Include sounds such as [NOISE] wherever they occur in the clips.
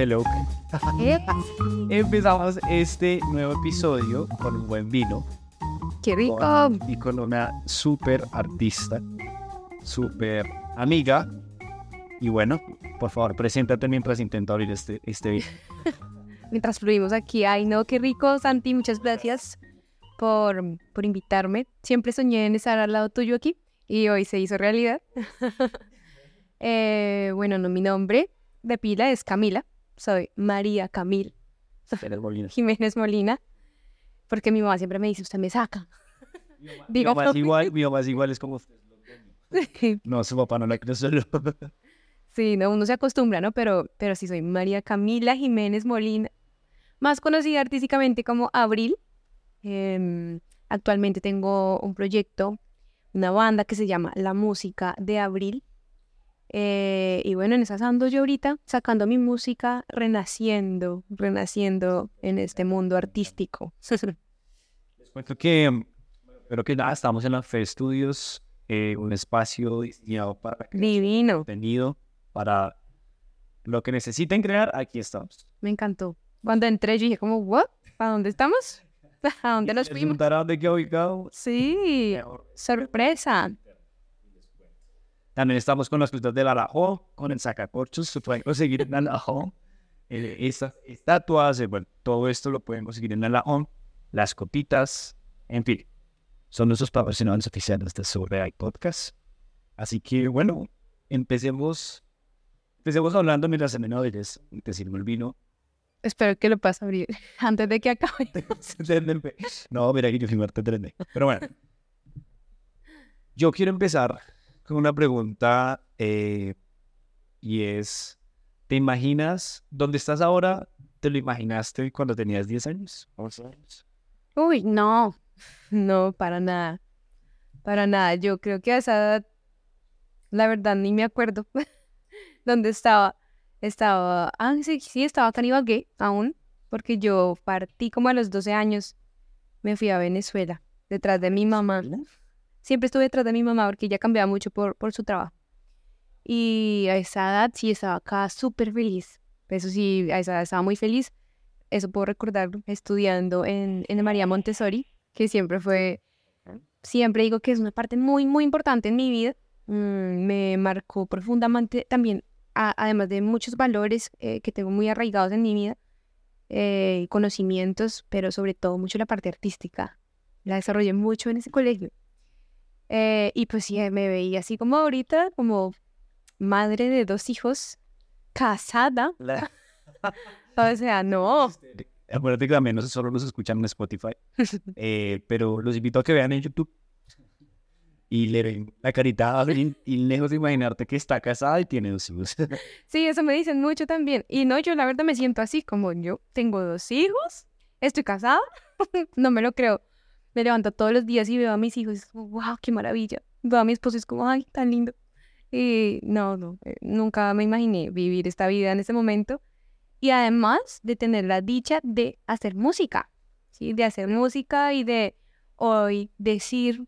Hello. Empezamos este nuevo episodio con un buen vino. ¡Qué rico! con- y con una súper artista, súper amiga. Y bueno, por favor, preséntate mientras intento abrir este, este vino. [LAUGHS] Mientras fluimos aquí, ay no, qué rico, Santi, muchas gracias por, por invitarme. Siempre soñé en estar al lado tuyo aquí y hoy se hizo realidad. [LAUGHS] Eh, bueno, no, mi nombre de pila es Camila, soy María Camil Molina. [LAUGHS] Jiménez Molina, porque mi mamá siempre me dice, usted me saca. Mi Digo, mamá es [LAUGHS] igual, mi mamá es igual, es como usted. No, su papá no la solo. [LAUGHS] Sí, no, uno se acostumbra, ¿no? Pero, pero sí soy María Camila Jiménez Molina, más conocida artísticamente como Abril. Em, actualmente tengo un proyecto, una banda que se llama La Música de Abril. Eh, y bueno, en esas ando yo ahorita, sacando mi música, renaciendo, renaciendo en este mundo artístico. [LAUGHS] Les cuento que, mm, pero que nada, estamos en la Fe Studios, eh, un espacio diseñado para Divino, contenido, para lo que necesiten crear, aquí estamos. me encantó. Cuando entré yo dije como, ¿what? ¿A dónde estamos? [LAUGHS] ¿A dónde nos ¿Les fuimos? dónde? Sí, sorpresa. También estamos con las frutas del Arajo, con el sacacorchos, se pueden conseguir en Arajo. Eh, estas estatuas, bueno, todo esto lo pueden conseguir en Arajo. Las copitas, en fin, son nuestros patrocinadores oficiales de Sobre Podcast. Así que, bueno, empecemos, empecemos hablando mientras se me te sirvo el vino. Espero que lo puedas abrir [LAUGHS] antes de que acabe. [LAUGHS] no, mira que yo fui. Pero bueno, yo quiero empezar con una pregunta eh, y es, ¿te imaginas dónde estás ahora? ¿Te lo imaginaste cuando tenías 10 años? 11 años? Uy, no, [LAUGHS] no, para nada, para nada. Yo creo que a esa edad, la verdad, ni me acuerdo [LAUGHS] dónde estaba. Estaba, ah, sí, sí, estaba acá en Ibagué aún, porque yo partí como a los 12 años, me fui a Venezuela, detrás de mi mamá. Siempre estuve detrás de mi mamá porque ella cambiaba mucho por, por su trabajo. Y a esa edad sí estaba acá súper feliz. Eso sí, a esa edad estaba muy feliz. Eso puedo recordar estudiando en, en María Montessori, que siempre fue, siempre digo que es una parte muy, muy importante en mi vida. Mm, me marcó profundamente también, a- además de muchos valores eh, que tengo muy arraigados en mi vida, eh, conocimientos, pero sobre todo mucho la parte artística. La desarrollé mucho en ese colegio. Eh, y pues sí, me veía así como ahorita, como madre de dos hijos, casada. [LAUGHS] O sea, no. Acuérdate que también no solo nos escuchan en Spotify, [LAUGHS] eh, pero los invito a que vean en YouTube [LAUGHS] y le ven la carita y lejos de imaginarte que está casada y tiene dos hijos. Sí, eso me dicen mucho también. Y no, yo la verdad me siento así, como yo tengo dos hijos, estoy casada, no me lo creo. Me levanto todos los días y veo a mis hijos y es como, wow, qué maravilla. Veo a mi esposo y es como, ay, tan lindo. Y no, no, eh, nunca me imaginé vivir esta vida en ese momento. Y además de tener la dicha de hacer música, ¿sí? De hacer música y de hoy decir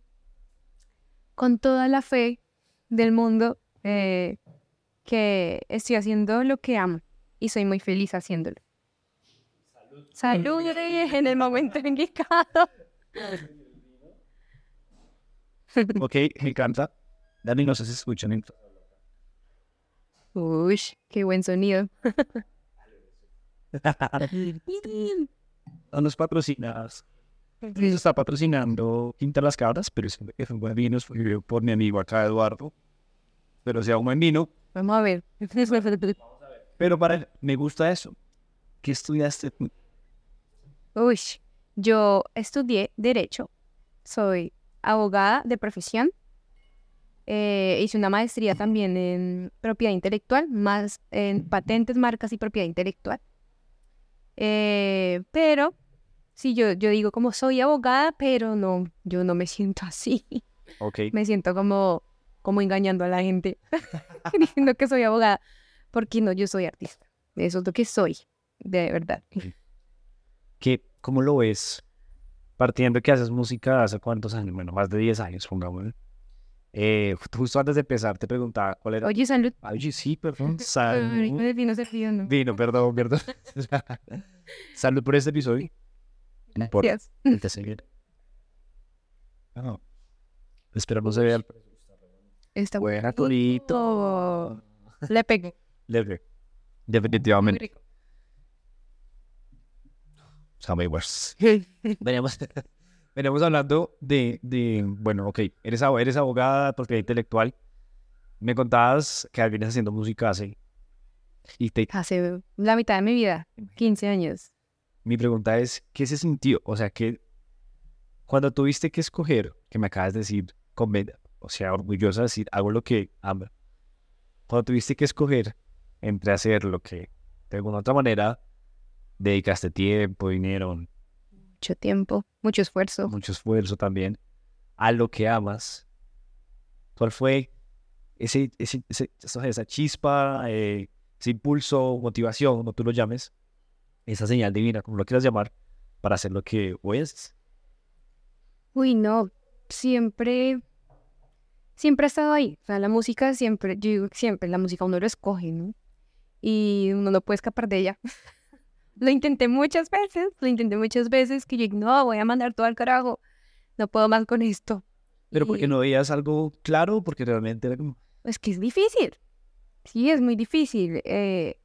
con toda la fe del mundo eh, que estoy haciendo lo que amo y soy muy feliz haciéndolo. Salud [LAUGHS] en el momento indicado. Ok, me encanta. Dani, no sé si escuchan. en- Uy, qué buen sonido. [LAUGHS] no nos patrocinas. Nos está patrocinando Quinta Las Cabras, pero es, es un buen vino, es por mi amigo acá, Eduardo. Pero sea un buen vino. Vamos a ver. Pero para me gusta eso. ¿Qué estudiaste? Uy, yo estudié Derecho, soy abogada de profesión, eh, hice una maestría también en propiedad intelectual, más en patentes, marcas y propiedad intelectual. Eh, pero, sí, yo, yo digo como soy abogada, pero no, yo no me [LAUGHS] siento así. Ok. Me siento como, como engañando a la gente, [LAUGHS] diciendo que soy abogada, porque no, yo soy artista. Eso es lo que soy, de verdad. ¿Qué, ¿Cómo lo ves? Partiendo que haces música hace cuántos años, bueno, más de 10 años, pongámosle. Eh, [LAUGHS] justo antes de empezar te preguntaba cuál era. Oye, salud. Oye, sí, perdón. Salud. vino servido, ¿no? Vino, perdón, perdón. [LAUGHS] [LAUGHS] Salud por este episodio. Por Gracias. el de seguir. Espero no se vea el Está Buena. Torito. Le pegué. leve. Muy Definitivamente. Rico. Samewers. [LAUGHS] Veníamos, [LAUGHS] veníamos hablando de, de, bueno, ok, eres, eres abogada, propiedad intelectual. Me contabas que vienes haciendo música hace. Y te, Hace la mitad de mi vida, 15 años. mi pregunta es, ¿qué se sintió? O sea, que cuando tuviste que escoger, que me acabas de decir, conven- o sea, orgullosa de decir, hago lo que amo. Cuando tuviste que escoger entre hacer lo que de alguna otra manera dedicaste tiempo, dinero, Mucho tiempo, mucho esfuerzo. mucho esfuerzo también, a lo que amas, ¿cuál fue ese, ese, ese- esa chispa, eh, ese impulso, motivación, como tú lo llames, esa señal divina, como lo quieras llamar, para hacer lo que hoy haces? Uy, no, siempre, siempre ha estado ahí. O sea, la música siempre, yo digo siempre, la música uno lo escoge, ¿no? Y uno no puede escapar de ella. [LAUGHS] Lo intenté muchas veces, lo intenté muchas veces, que yo, no, voy a mandar todo al carajo, no puedo más con esto. Pero porque Y- no veías algo claro, porque realmente era como, Es que es difícil. Sí, es muy difícil. eh,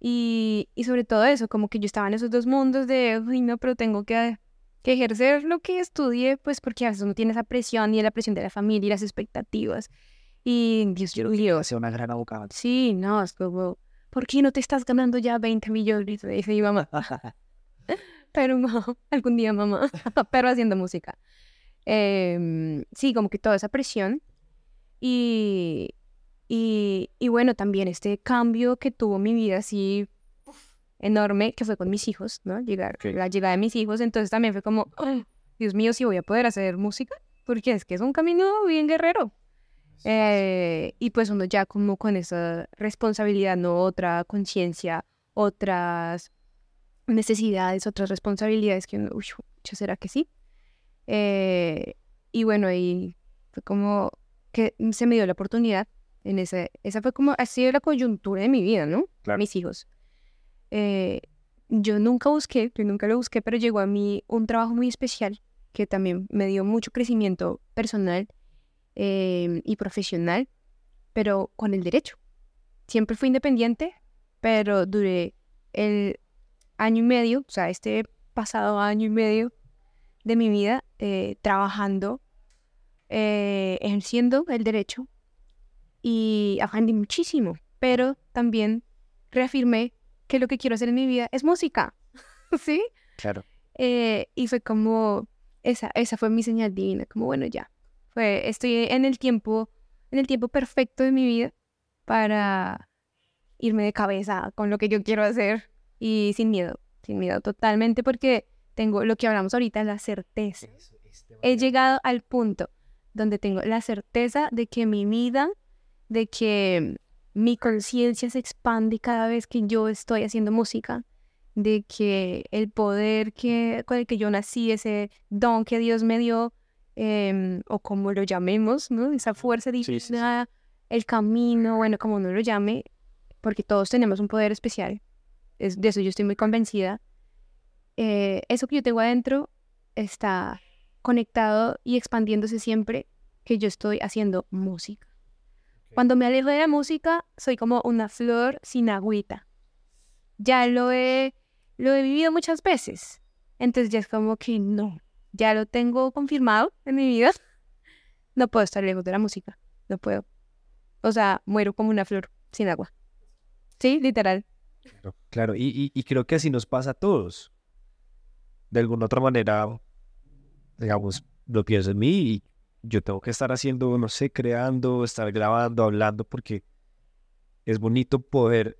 y, y sobre todo eso, como que yo estaba en esos dos mundos de, uy, no, pero tengo que, que ejercer lo que estudié, pues porque a veces uno tiene esa presión y la presión de la familia y las expectativas. Y Dios mío, sea una gran abogada. sí, no, es como, ¿por qué no te estás ganando ya 20 millones? Me dice mi mamá. [LAUGHS] Pero no, [LAUGHS] algún día mamá, [LAUGHS] pero haciendo música. Em, sí, como que toda esa presión. Y, y, y bueno, también este cambio que tuvo mi vida así enorme, que fue con mis hijos, ¿no? Llegar, Ok. La llegada de mis hijos, entonces también fue como, "Ay, Dios mío, si voy a poder hacer música, porque es que es un camino bien guerrero. Eh, y pues uno ya como con esa responsabilidad, ¿no? Otra conciencia, otras necesidades, otras responsabilidades que uno, uy, ¿ya ¿será que sí? Eh, y bueno, ahí fue como que se me dio la oportunidad en ese, esa fue como, ha sido la coyuntura de mi vida, ¿no? Claro. Mis hijos. Eh, yo nunca busqué, yo nunca lo busqué, pero llegó a mí un trabajo muy especial que también me dio mucho crecimiento personal eh, y profesional, pero con el derecho. Siempre fui independiente, pero duré el año y medio, o sea, este pasado año y medio de mi vida eh, trabajando, eh, ejerciendo el derecho y aprendí muchísimo, pero también reafirmé que lo que quiero hacer en mi vida es música, [LAUGHS] ¿sí? Claro. Eh, y fue como, esa, esa fue mi señal divina, como bueno, ya, fue, estoy en el tiempo, en el tiempo perfecto de mi vida para irme de cabeza con lo que yo quiero hacer y sin miedo, sin miedo totalmente porque tengo lo que hablamos ahorita, la certeza. He llegado al punto donde tengo la certeza de que mi vida, de que mi conciencia se expande cada vez que yo estoy haciendo música, de que el poder que, con el que yo nací, ese don que Dios me dio, em, o como lo llamemos, ¿no? Esa fuerza divina, Sí, sí, sí. el camino, bueno, como uno lo llame, porque todos tenemos un poder especial, es, de eso yo estoy muy convencida. Eh, eso que yo tengo adentro está conectado y expandiéndose siempre que yo estoy haciendo música. Cuando me alejo de la música, soy como una flor sin agüita. Ya lo he, lo he vivido muchas veces. Entonces ya es como que no, ya lo tengo confirmado en mi vida. [LAUGHS] No puedo estar lejos de la música, no puedo. O sea, muero como una flor sin agua. Sí, literal. Claro. Y, y, creo que así nos pasa a todos. De alguna otra manera, digamos, lo pienso en mí y yo tengo que estar haciendo, no sé, creando, estar grabando, hablando, porque es bonito poder,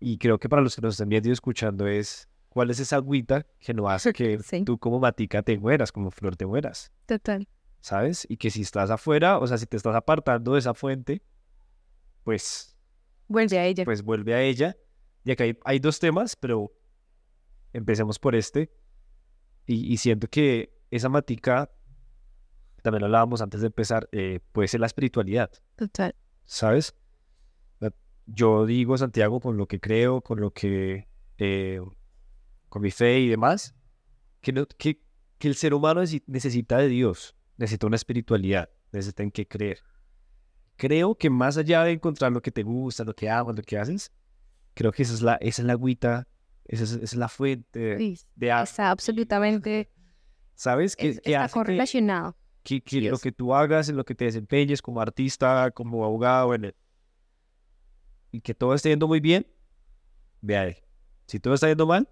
y creo que para los que nos están viendo escuchando es, ¿cuál es esa agüita que no hace que [LAUGHS] Sí. tú como matica te mueras, como flor te mueras? Total. ¿Sabes? Y que si estás afuera, o sea, si te estás apartando de esa fuente, pues Vuelve a ella. pues vuelve a ella. Y acá hay, hay dos temas, pero empecemos por este. Y, y siento que esa matica también hablábamos antes de empezar, eh, puede ser la espiritualidad, Total. ¿sabes? Yo digo, Santiago, con lo que creo, con lo que, eh, con mi fe y demás, que, no- que, que el ser humano necesi- necesita de Dios, necesita una espiritualidad, necesita en qué creer. Creo que más allá de encontrar lo que te gusta, lo que amas, lo que haces, creo que esa es la, esa es la agüita, esa es, esa es la fuente Sí, de agua, está absolutamente [LAUGHS] ¿sabes? Que, es- que está correlacionado. que, que lo que tú hagas, en lo que te desempeñes como artista, como abogado, en el- y que todo esté yendo muy bien, ve a él. Si todo está yendo mal,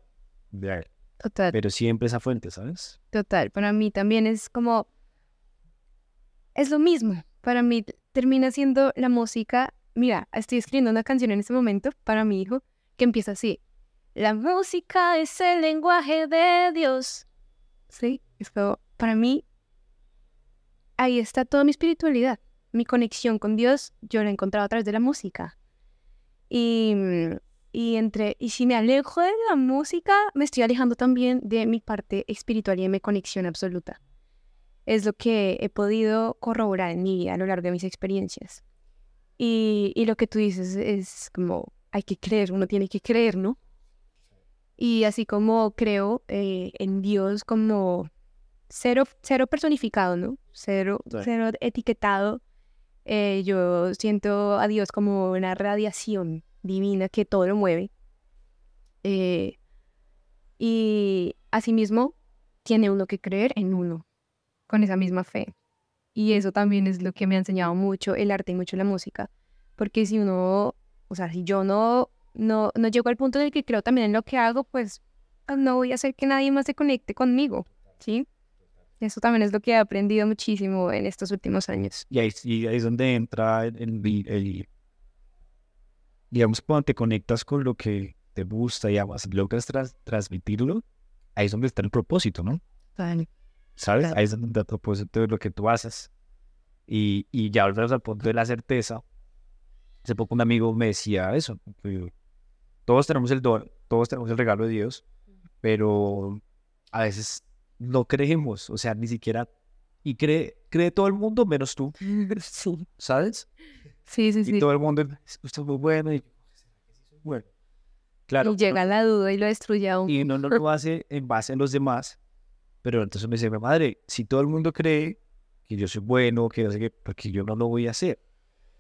Total. Pero siempre esa fuente, ¿sabes? Total, para mí también es como, es lo mismo, para mí termina siendo la música, mira, estoy escribiendo una canción en este momento para mi hijo que empieza así, la música es el lenguaje de Dios, ¿sí? Es como, para mí, ahí está toda mi espiritualidad, mi conexión con Dios, yo la he encontrado a través de la música. Y, mm, y entre y si me alejo de la música, me estoy alejando también de mi parte espiritual y de mi conexión absoluta. Es lo que he podido corroborar en mi vida a lo largo de mis experiencias. Y, y lo que tú dices es como, hay que creer, uno tiene que creer, ¿no? Y así como creo eh, en Dios como cero, cero personificado, ¿no? Cero, Sí. cero etiquetado. eh, yo siento a Dios como una radiación divina que todo lo mueve. Eh, y asimismo, tiene uno que creer en uno, con esa misma fe. Y eso también es lo que me ha enseñado mucho el arte y mucho la música. Porque si uno, o sea, si yo no, no, no llego al punto en el que creo también en lo que hago, pues ah, no voy a hacer que nadie más se conecte conmigo, ¿sí? Eso también es lo que he aprendido muchísimo en estos últimos años. Y ahí, y ahí es donde entra el, digamos, cuando te conectas con lo que te gusta y amas, logras tras- transmitirlo, ahí es donde está el propósito, ¿no? ¿Sabes? Claro. Ahí es donde está el propósito de lo que tú haces. Y, y ya volvemos al punto de la certeza. Hace poco un amigo me decía eso. Todos tenemos el don, todos tenemos el regalo de Dios, pero a veces no creemos, o sea, ni siquiera... Y cree, cree todo el mundo menos tú, [LAUGHS] ¿sabes? Sí, sí, Y sí. todo el mundo, usted es muy bueno y... Bueno, claro. Y llega la duda y lo destruye aún. y no, no lo hace en base en los demás. Pero entonces me dice, mi madre, si todo el mundo cree que yo soy bueno, que no sé qué, porque yo no lo voy a hacer.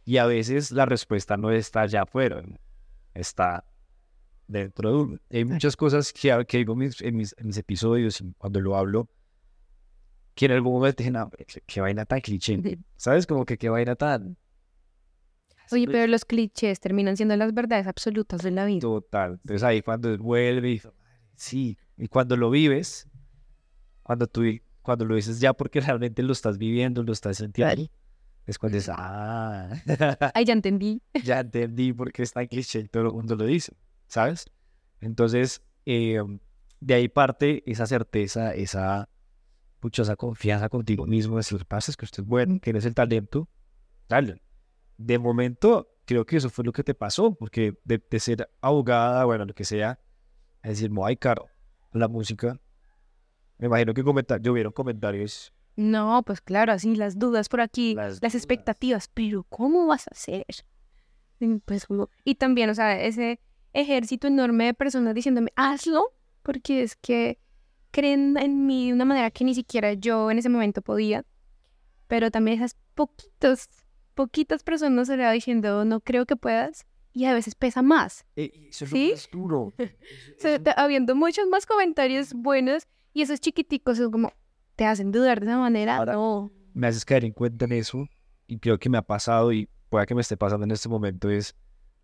Y a veces la respuesta no está allá afuera, está dentro de uno. Hay muchas cosas que, que digo en mis, en mis, en mis episodios, y cuando lo hablo, que en algún momento dije, no, qué vaina tan cliché, ¿sabes? Como que qué vaina tan... Oye, pero los clichés terminan siendo las verdades absolutas de la vida. Total. Entonces ahí cuando vuelve y sí, y cuando lo vives, cuando tú cuando lo dices ya porque [LAUGHS] realmente lo estás viviendo, lo estás sintiendo, es cuando dices, ah, Ay, ya [LAUGHS] entendí. ya entendí por qué es tan cliché y todo el mundo lo dice, ¿sabes? Entonces, eh, de ahí parte esa certeza, esa, pucha, esa confianza contigo mismo, decir, pasa es que usted es bueno, tienes el talento, dale. De momento, creo que eso fue lo que te pasó, porque de, de ser abogada, bueno, lo que sea, a decir, muy caro la música. Me imagino que comentar, llovieron comentarios. No, pues claro, así las dudas por aquí, Las las, expectativas, pero ¿cómo vas a hacer? Y, Pues, y también, o sea, ese ejército enorme de personas diciéndome, hazlo, porque es que creen en mí de una manera que ni siquiera yo en ese momento podía. Pero también esas poquitas, poquitas personas se le va diciendo, no creo que puedas, y a veces pesa más. Eh, eso es ¿Sí? lo más duro. [LAUGHS] [LAUGHS] Te- habiendo muchos más comentarios buenos, y esos chiquiticos es como, te hacen dudar de esa manera. Ahora- no. me haces caer en cuenta en eso y creo que me ha pasado y pueda que me esté pasando en este momento es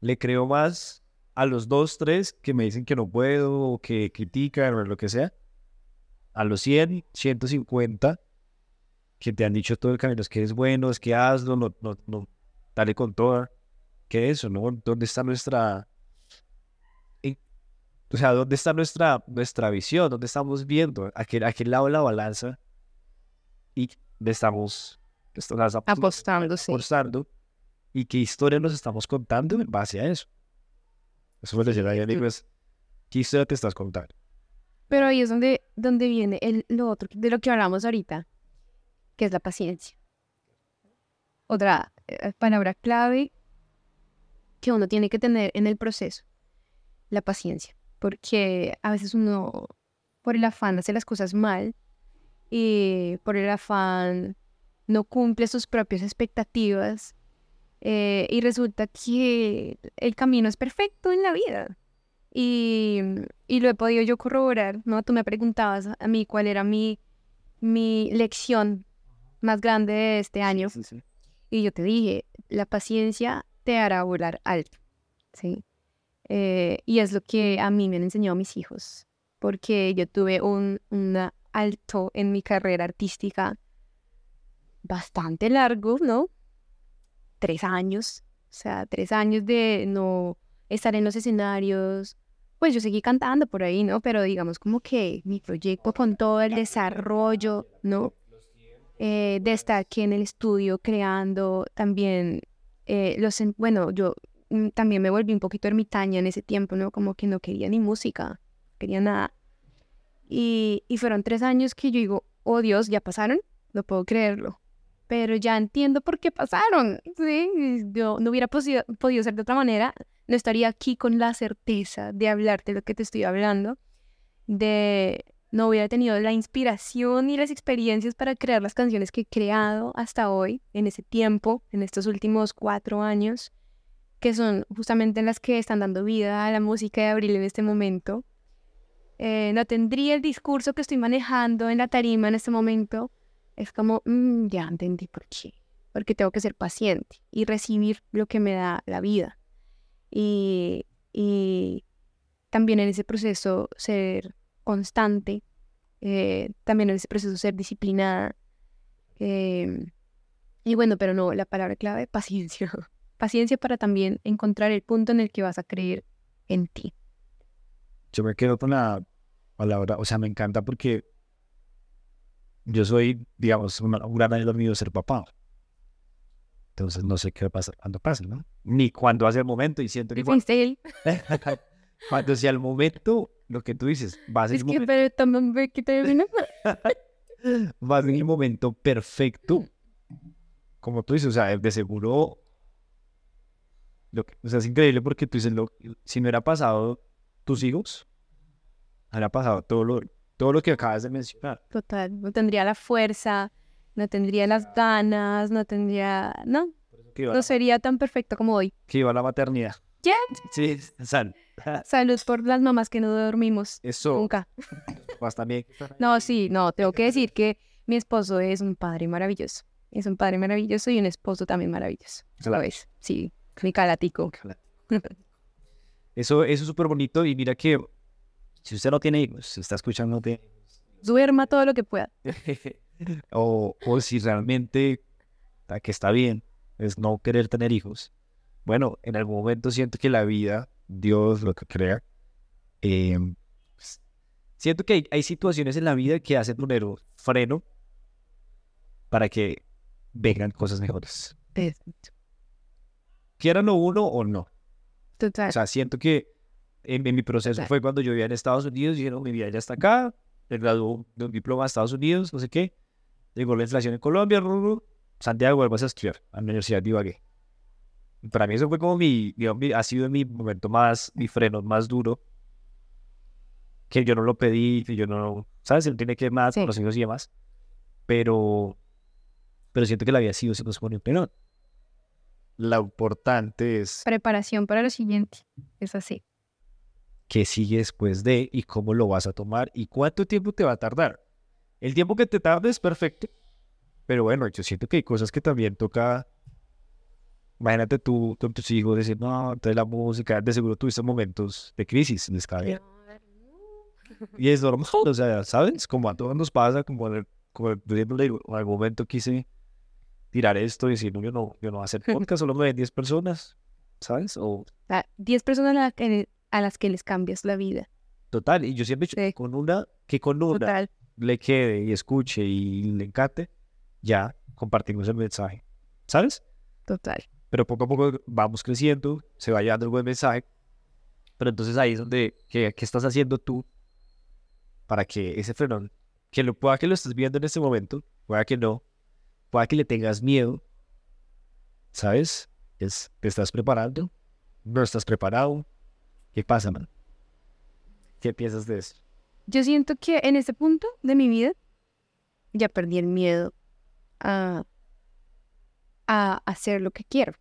le creo más a los dos, tres que me dicen que no puedo o que critican o lo que sea a los 100, 150 que te han dicho todo el camino es que eres bueno, es que hazlo, no, no, no, dale con toda. ¿Qué es eso, no? ¿Dónde está nuestra... en- o sea, ¿dónde está nuestra, nuestra visión? ¿Dónde estamos viendo? ¿A qué, a qué lado la balanza? Y le estamos, estamos Apostando, sí. apostando y qué historia nos estamos contando en base a eso. Eso me lo amigo, es, ¿qué historia te estás contando? Pero ahí es donde, donde viene el, lo otro de lo que hablamos ahorita. Que es la paciencia. Otra eh, palabra clave que uno tiene que tener en el proceso, la paciencia, porque a veces uno por el afán hace las cosas mal y por el afán no cumple sus propias expectativas eh, y resulta que el camino es perfecto en la vida. Y, y, lo he podido yo corroborar, ¿no? Tú me preguntabas a mí cuál era mi, mi lección más grande de este año. Y yo te dije, la paciencia te hará volar alto, ¿sí? Eh, y es lo que a mí me han enseñado mis hijos, porque yo tuve un, un alto en mi carrera artística bastante largo, ¿no? Tres años, o sea, tres años de no estar en los escenarios. Pues yo seguí cantando por ahí, ¿no? Pero digamos como que mi proyecto con todo el desarrollo, ¿no? Eh, de estar aquí en el estudio creando también eh, los, bueno, yo mm, también me volví un poquito ermitaña en ese tiempo, ¿no? Como que no quería ni música, quería nada. Y, y fueron tres años que yo digo, oh Dios, ya pasaron, no puedo creerlo pero ya entiendo por qué pasaron. ¿sí? Yo no hubiera podido, ser de otra manera, no estaría aquí con la certeza de hablarte lo que te estoy hablando, de no hubiera tenido la inspiración y las experiencias para crear las canciones que he creado hasta hoy, en ese tiempo, en estos últimos cuatro años, que son justamente en las que están dando vida a la música de Abril en este momento. Eh, no tendría el discurso que estoy manejando en la tarima en este momento es como, mm, ya entendí por qué. Porque tengo que ser paciente y recibir lo que me da la vida. Y, y también en ese proceso ser constante, eh, también en ese proceso ser disciplinada. Em, y bueno, pero no, la palabra clave, paciencia. [LAUGHS] Paciencia para también encontrar el punto en el que vas a creer en ti. Yo me quedo con la palabra, o sea, me encanta porque yo soy, digamos, un, gran año mío ser papá. Entonces no sé qué va a pasar cuando pase, ¿no? Ni cuando hace el momento y siento que... Cuando, [LAUGHS] cuando sea el momento, lo que tú dices, va a ser es el que momento... que te va a ser el momento perfecto. Como tú dices, o sea, de seguro... Lo que, o sea, es increíble porque tú dices, lo, si no hubiera pasado tus hijos, hubiera pasado todo lo, todo lo que acabas de mencionar. Total, no tendría la fuerza, no tendría las ganas, no tendría, no, no sería tan perfecto como hoy. Que iba a la maternidad. ¿Ya? Sí, sal. [LAUGHS] Salud por las mamás que no dormimos. Eso. Nunca. [LAUGHS] Pues también. No, sí, no, tengo que decir que mi esposo es un padre maravilloso. Es un padre maravilloso y un esposo también maravilloso. ¿Sabes? Sí, mi calatico. [LAUGHS] Eso, eso es súper bonito y mira que si usted no tiene hijos, si está escuchando, Duerma todo lo que pueda. o, o si realmente que está bien es no querer tener hijos. Bueno, en algún momento siento que la vida, Dios, lo que crea, em, siento que hay, situaciones en la vida que hacen poner un freno para que vengan cosas mejores. Quieran uno o no. Total. O sea, siento que en, mi proceso fue cuando yo vivía en Estados Unidos, y mi vida ya está acá, me graduó de un diploma de Estados Unidos, no sé qué, llegó la inflación en Colombia, Santiago, vuelvas a estudiar a la Universidad de Ibagué. Para mí eso fue como mi, ha sido mi momento más, mi freno más duro, que yo no lo pedí, que yo no, ¿sabes? Él tiene que más con los hijos y demás, pero, pero siento que la vida ha sido, se nos pone un Lo importante es... Preparación para lo siguiente, es así qué sigue después de y cómo lo vas a tomar y cuánto tiempo te va a tardar. El tiempo que te tarde es perfecto, pero bueno, yo siento que hay cosas que también toca. Imagínate tú con tus hijos decir, no, entonces la música, de seguro tuviste momentos de crisis, les cae. Y es normal, o sea, ¿sabes? Como a todos nos pasa, como, como en algún momento quise tirar esto y decir, no, yo no, yo no voy a hacer [LAUGHS] podcast, solo me ven 10 personas, ¿sabes? O... 10 personas la que a las que les cambias la vida. Total, y yo siempre he dicho, con una, que con una le quede y escuche y le encante, ya compartimos el mensaje, ¿sabes? Total. Pero poco a poco vamos creciendo, se va llevando el buen mensaje, pero entonces ahí es donde, ¿qué, estás haciendo tú para que ese frenón, que lo pueda que lo estés viendo en este momento, pueda que no, pueda que le tengas miedo, ¿sabes? Es, ¿Te estás preparando? ¿No estás preparado? ¿Qué pasa, man? ¿Qué piensas de eso? Yo siento que en este punto de mi vida ya perdí el miedo a, a hacer lo que quiero,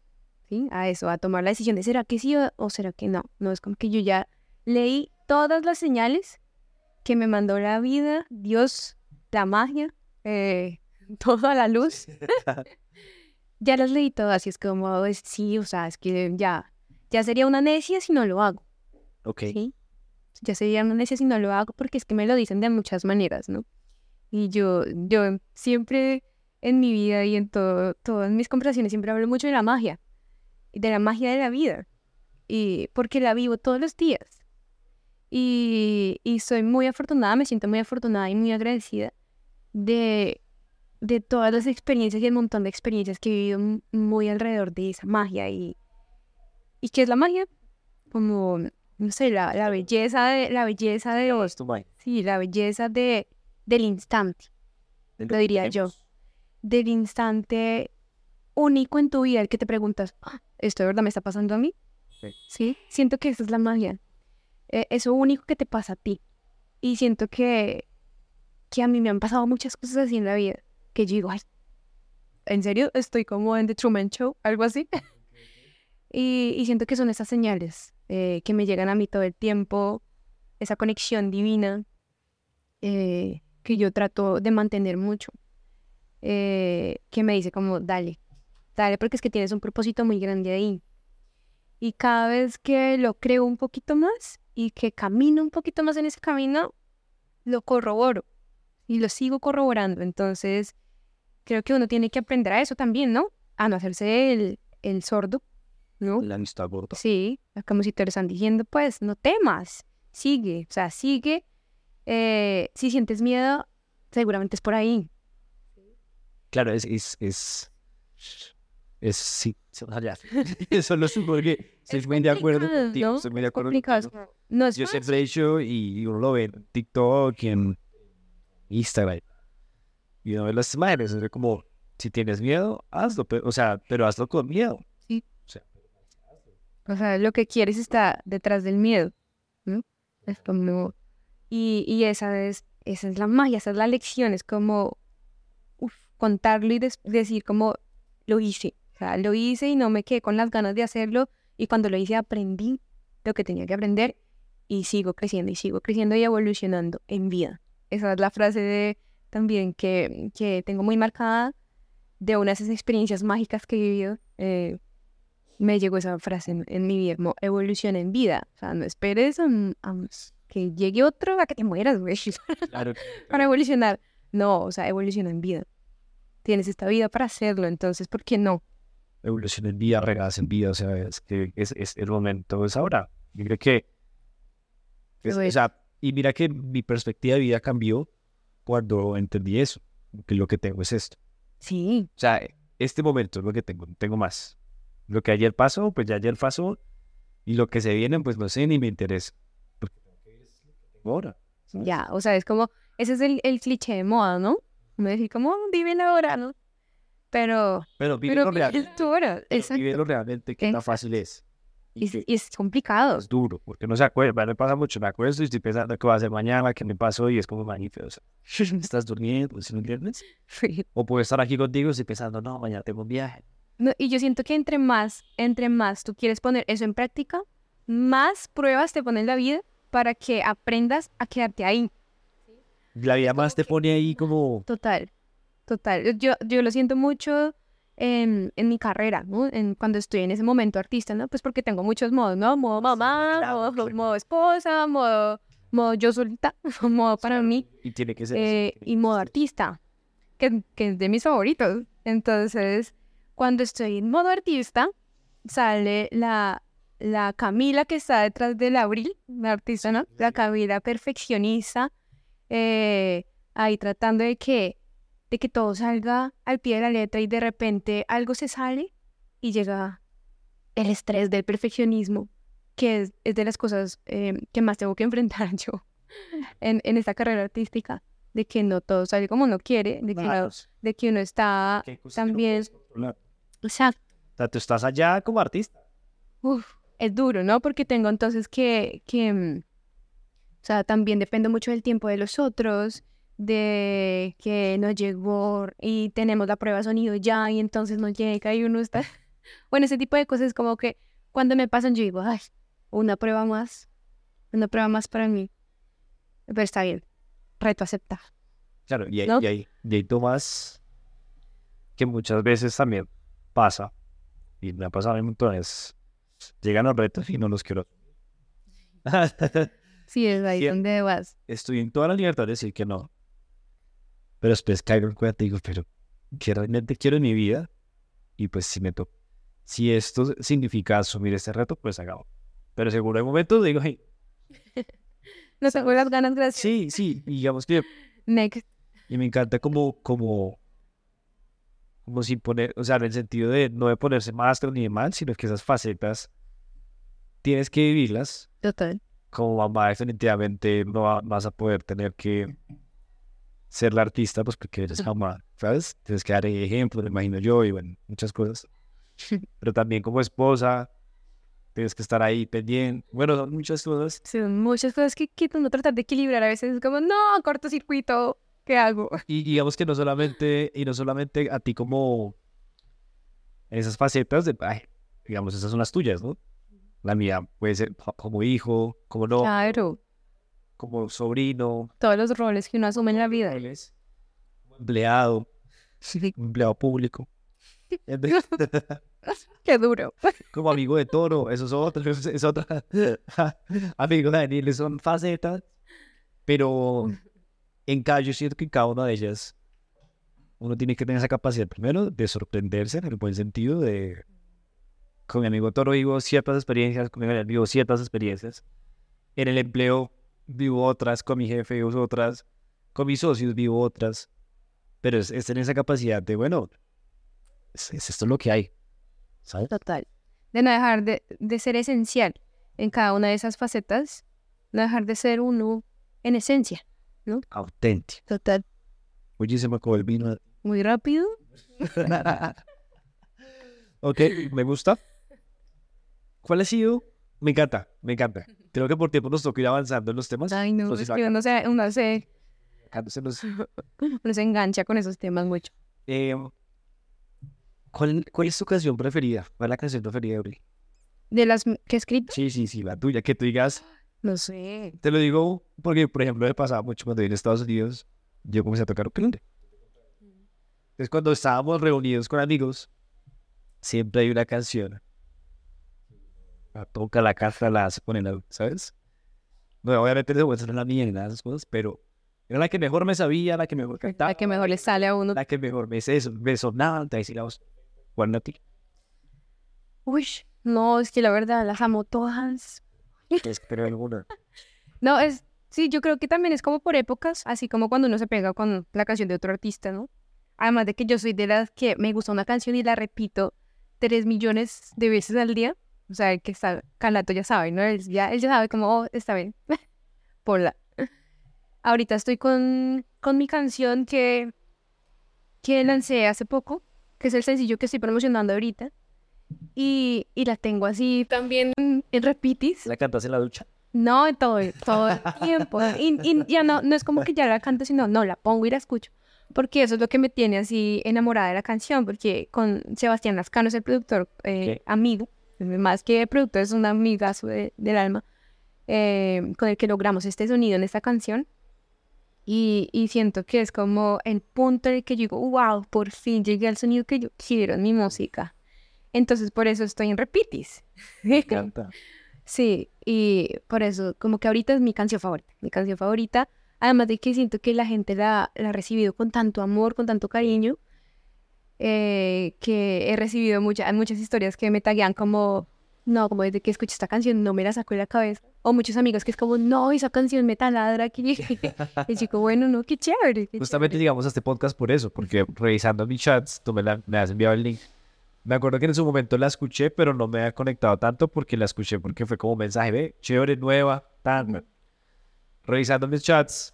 ¿sí? A eso, a tomar la decisión de será que sí o, o será que no. No es como que yo ya leí todas las señales que me mandó la vida, Dios, la magia, eh, [LAUGHS] toda la luz. [LAUGHS] ya las leí todas y es como, es, sí, o sea, es que ya, ya sería una necia si no lo hago. Ok. ¿sí? Ya sería una necia si no lo hago porque es que me lo dicen de muchas maneras, ¿no? Y yo, yo siempre en mi vida y en todo, todas mis conversaciones siempre hablo mucho de la magia, de la magia de la vida, y porque la vivo todos los días. Y, y soy muy afortunada, me siento muy afortunada y muy agradecida de, de todas las experiencias y el montón de experiencias que he vivido muy alrededor de esa magia. ¿Y, ¿y qué es la magia? Como, no sé, la, la belleza de la belleza de sí, la belleza de, del instante, lo diría yo. Del instante único en tu vida, el que te preguntas, "Ah, ¿esto de verdad me está pasando a mí? Sí. Sí, siento que esa es la magia. Eh, eso único que te pasa a ti. Y siento que, que a mí me han pasado muchas cosas así en la vida, que yo digo, ay, ¿en serio? Estoy como en The Truman Show, algo así. [LAUGHS] y, y siento que son esas señales eh, que me llegan a mí todo el tiempo, esa conexión divina eh, que yo trato de mantener mucho eh, que me dice como, dale, dale, porque es que tienes un propósito muy grande ahí. Y cada vez que lo creo un poquito más y que camino un poquito más en ese camino, lo corroboro y lo sigo corroborando. Entonces, creo que uno tiene que aprender a eso también, ¿no? A no hacerse el, el sordo, ¿no? La amistad gorda. Sí, como si te lo están diciendo, pues no temas, sigue, o sea, sigue. Eh, si sientes miedo, seguramente es por ahí. Claro, es, es, es, es, sí. Eso lo supo porque estoy Es muy de acuerdo contigo, ¿no? estoy muy de acuerdo contigo. No es Yo siempre he dicho, y uno lo ve en TikTok y en Instagram, y uno ve las imágenes, es como, si tienes miedo, hazlo, pero, o sea, pero hazlo con miedo. Sí. O sea, O sea, lo que quieres está detrás del miedo, ¿no? Es como... Y, y esa es, esa es la magia, esa es la lección, es como contarlo y decir como lo hice. O sea, lo hice y no me quedé con las ganas de hacerlo y cuando lo hice aprendí lo que tenía que aprender y sigo creciendo y sigo creciendo y evolucionando en vida. Esa es la frase de, también que, que tengo muy marcada de unas de esas experiencias mágicas que he vivido. eh, me llegó esa frase en, en mi vida, como evolución en vida. O sea, no esperes a, a que llegue otro a que te mueras, güey, claro, [LAUGHS] para evolucionar. No, o sea, evoluciona en vida. Tienes esta vida para hacerlo, entonces, ¿por qué no? evolución en vida, regadas en vida, o sea, es que es, es el momento, es ahora. Yo creo que, es- o sea, y mira que mi perspectiva de vida cambió cuando entendí eso, que lo que tengo es esto. Sí, O sea, este momento es lo que tengo, no tengo más. Lo que ayer pasó, pues ya ayer pasó, y lo que se viene, pues no sé, ni me interesa. Porque ahora. ¿sabes? ya, o sea, es como, ese es el, el cliché de moda, ¿no? Me decir como, vive la hora, ¿no? Pero, Pero vive pero lo vive real. tu hora, vive lo realmente que tan fácil es. Y, Y es- que y es complicado. es duro, porque no se acuerda, me pasa mucho, me acuerdo y estoy pensando qué va a hacer mañana, qué me pasó, y es como magnífico. O sea, [LAUGHS] estás durmiendo, si no entiendes? Sí. O puedo estar aquí contigo y estoy pensando, no, mañana tengo un viaje. No, y yo siento que entre más, entre más tú quieres poner eso en práctica, más pruebas te pone la vida para que aprendas a quedarte ahí. La vida más te pone ahí como, Total, total. Yo, yo lo siento mucho en, en mi carrera, ¿no? En, cuando estoy en ese momento artista, ¿no? Pues porque tengo muchos modos, ¿no? Modo mamá, claro, modo, modo esposa, modo, modo yo solita, [LAUGHS] modo para mí, y tiene que ser eh, y modo artista, que, que es de mis favoritos. Entonces, cuando estoy en modo artista, sale la, la Camila que está detrás del Abril, la artista, ¿no? La Camila perfeccionista, eh, ahí tratando de que, de que todo salga al pie de la letra y de repente algo se sale y llega el estrés del perfeccionismo, que es, es de las cosas eh, que más tengo que [LAUGHS] enfrentar yo en, en esta carrera artística. de que no todo sale como uno quiere, de que, uno, de que uno está ¿Qué cosas que no también, exacto, O sea, tú estás allá como artista. uf, es duro, ¿no? Porque tengo entonces que, que, mm, sea, también dependo mucho del tiempo de los otros, de que no llegó y tenemos la prueba de sonido ya y entonces no llega y uno está, [LAUGHS] [LAUGHS] bueno, ese tipo de cosas como que cuando me pasan yo digo, ay, una prueba más, una prueba más para mí, pero está bien, reto aceptar. Claro, y ahí, ¿No? y ahí, y ahí tomas que muchas veces también pasa, y me ha pasado en montones, llegan los retos y no los quiero. [LAUGHS] Sí, es ahí Sí. donde vas. Estoy en toda la libertad de decir que no. Pero después caigo en cuenta y digo, pero ¿qué realmente quiero en mi vida? Y pues si me toca. Si esto significa asumir este reto, pues hagamos. Pero seguro hay momentos digo, hey, [LAUGHS] No tengo las ganas, gracias. sí, sí, y digamos que [LAUGHS] Next. Y me encanta como, como, como sin poner, o sea, en el sentido de no de ponerse máscara ni de mal, sino que esas facetas tienes que vivirlas. Total. Como mamá, definitivamente no va- vas a poder tener que ser la artista, pues porque eres [LAUGHS] mamá, ¿sabes? Tienes que dar ejemplo, me imagino yo, y bueno, muchas cosas. [LAUGHS] Pero también como esposa, tienes que estar ahí pendiente. Bueno, son muchas cosas. Son muchas cosas que, que uno tratar de equilibrar. A veces es como, no, cortocircuito, ¿qué hago? [LAUGHS] Y digamos que no solamente, y no solamente a ti como esas facetas de, ay, digamos, esas son las tuyas, ¿no? La mía puede ser co- como hijo, como no, Claro. como sobrino, Todos los roles que uno asume en la vida. roles, como empleado, Sí, [LAUGHS] empleado público, [LAUGHS] qué duro. [LAUGHS] como amigo de toro, eso es otra, es otra, amigo de Daniel, son facetas, pero en cada, yo siento que en cada una de ellas uno tiene que tener esa capacidad primero de sorprenderse en el buen sentido de con mi amigo Toro vivo ciertas experiencias, con mi amigo vivo ciertas experiencias, en el empleo vivo otras, con mi jefe vivo otras, con mis socios vivo otras, pero es, es tener esa capacidad de, bueno, es, es esto lo que hay, ¿sabes? Total. De no dejar de, de ser esencial en cada una de esas facetas. No dejar de ser uno en esencia. Auténtico. Total. Oye, se me acabó el vino. Muy rápido. [LAUGHS] ok, me gusta. ¿Cuál ha sido? Me encanta, me encanta. [LAUGHS] Creo que por tiempo nos toca ir avanzando en los temas. Ay, no, es que uno se, uno se, nos- [LAUGHS] uno se engancha con esos temas mucho. Eh, ¿cuál, ¿Cuál es tu canción preferida? ¿Cuál es la canción preferida de Uri? De las que he escrito, Sí, sí, sí, la tuya. Que tú digas, no sé. te lo digo porque, por ejemplo, me pasaba mucho cuando vine a Estados Unidos, yo comencé a tocar ukelele. Entonces, cuando estábamos reunidos con amigos, siempre hay una canción. La toca, la canta, la hace, pone la, ¿sabes? No, obviamente no es la de esas cosas, pero era la que mejor me sabía, la que mejor cantaba, La que mejor le sale a uno. la que mejor me, eso, me sonaba, te decía la voz. ¿Cuál a ti? Uy, no, es que la verdad las amo todas. Espero alguna. [LAUGHS] No, es, sí, yo creo que también es como por épocas, así como cuando uno se pega con la canción de otro artista, ¿no? Además de que yo soy de las que me gusta una canción y la repito tres millones de veces al día. O sea, el que está calato ya sabe, ¿no? Él ya, él ya sabe como, oh, está bien, [LAUGHS] ponla. Ahorita estoy con, con mi canción que, que lancé hace poco, que es el sencillo que estoy promocionando ahorita. Y, y la tengo así también en repitis. ¿La cantas en la ducha? No, todo, el- todo el [LAUGHS] tiempo. Y, y ya no, no es como que ya la canto, sino no, la pongo y la escucho. Porque eso es lo que me tiene así enamorada de la canción. Porque con Sebastián Lascano es el productor eh, amigo, más que productor, es un amigazo de- del alma, eh, con el que logramos este sonido en esta canción. Y, y siento que es como el punto en el que yo digo, wow, por fin llegué al sonido que yo quiero en mi música. Entonces por eso estoy en repitis. Canta. [LAUGHS] Sí, y por eso, como que ahorita es mi canción favorita, mi canción favorita, además de que siento que la gente la, la ha recibido con tanto amor, con tanto cariño, eh, que he recibido muchas, muchas historias que me taguean como, no, como desde que escuché esta canción no me la saco de la cabeza, o muchos amigos que es como, no, esa canción me taladra aquí, [LAUGHS] y chico, bueno, no, qué chévere. qué Justamente chévere". llegamos a este podcast por eso, porque revisando mis chats, tú me, la- me has enviado el link. Me acuerdo que en su momento la escuché, pero no me había conectado tanto porque la escuché porque fue como mensaje, ve, chévere, nueva, tan. Revisando mis chats,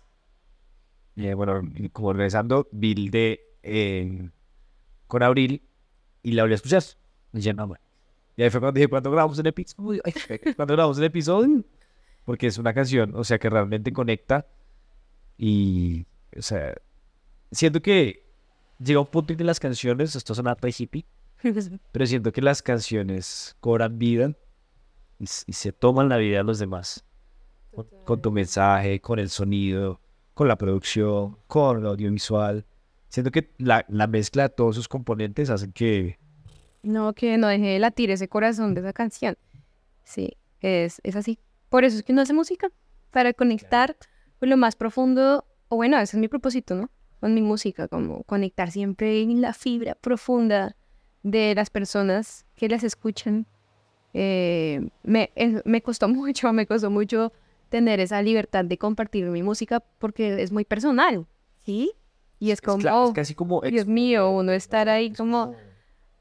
eh, bueno, como regresando, vi de eh, con Abril y la volví a escuchar. Y dije, no, man. Y ahí fue cuando dije, ¿cuándo grabamos el episodio? ¿Cuándo grabamos el episodio? Porque es una canción, o sea, que realmente conecta y, o sea, siento que llega un punto en que las canciones, esto suena re hippie, [LAUGHS] pero siento que las canciones cobran vida y, y se toman la vida de los demás. Con, con tu mensaje, con el sonido, con la producción, con el audiovisual. Siento que la, la mezcla de todos sus componentes hacen que... No, que no deje de latir ese corazón de esa canción. Sí, es, es así. Por eso es que uno hace música, para conectar con lo más profundo, o bueno, ese es mi propósito, ¿no? Con mi música, como conectar siempre en la fibra profunda de las personas que las escuchan. Eh, me, me costó [LAUGHS] mucho, me costó mucho tener esa libertad de compartir mi música porque es muy personal, ¿sí? Y es Es, como, cla- es casi como... Dios mío, uno estar ahí como,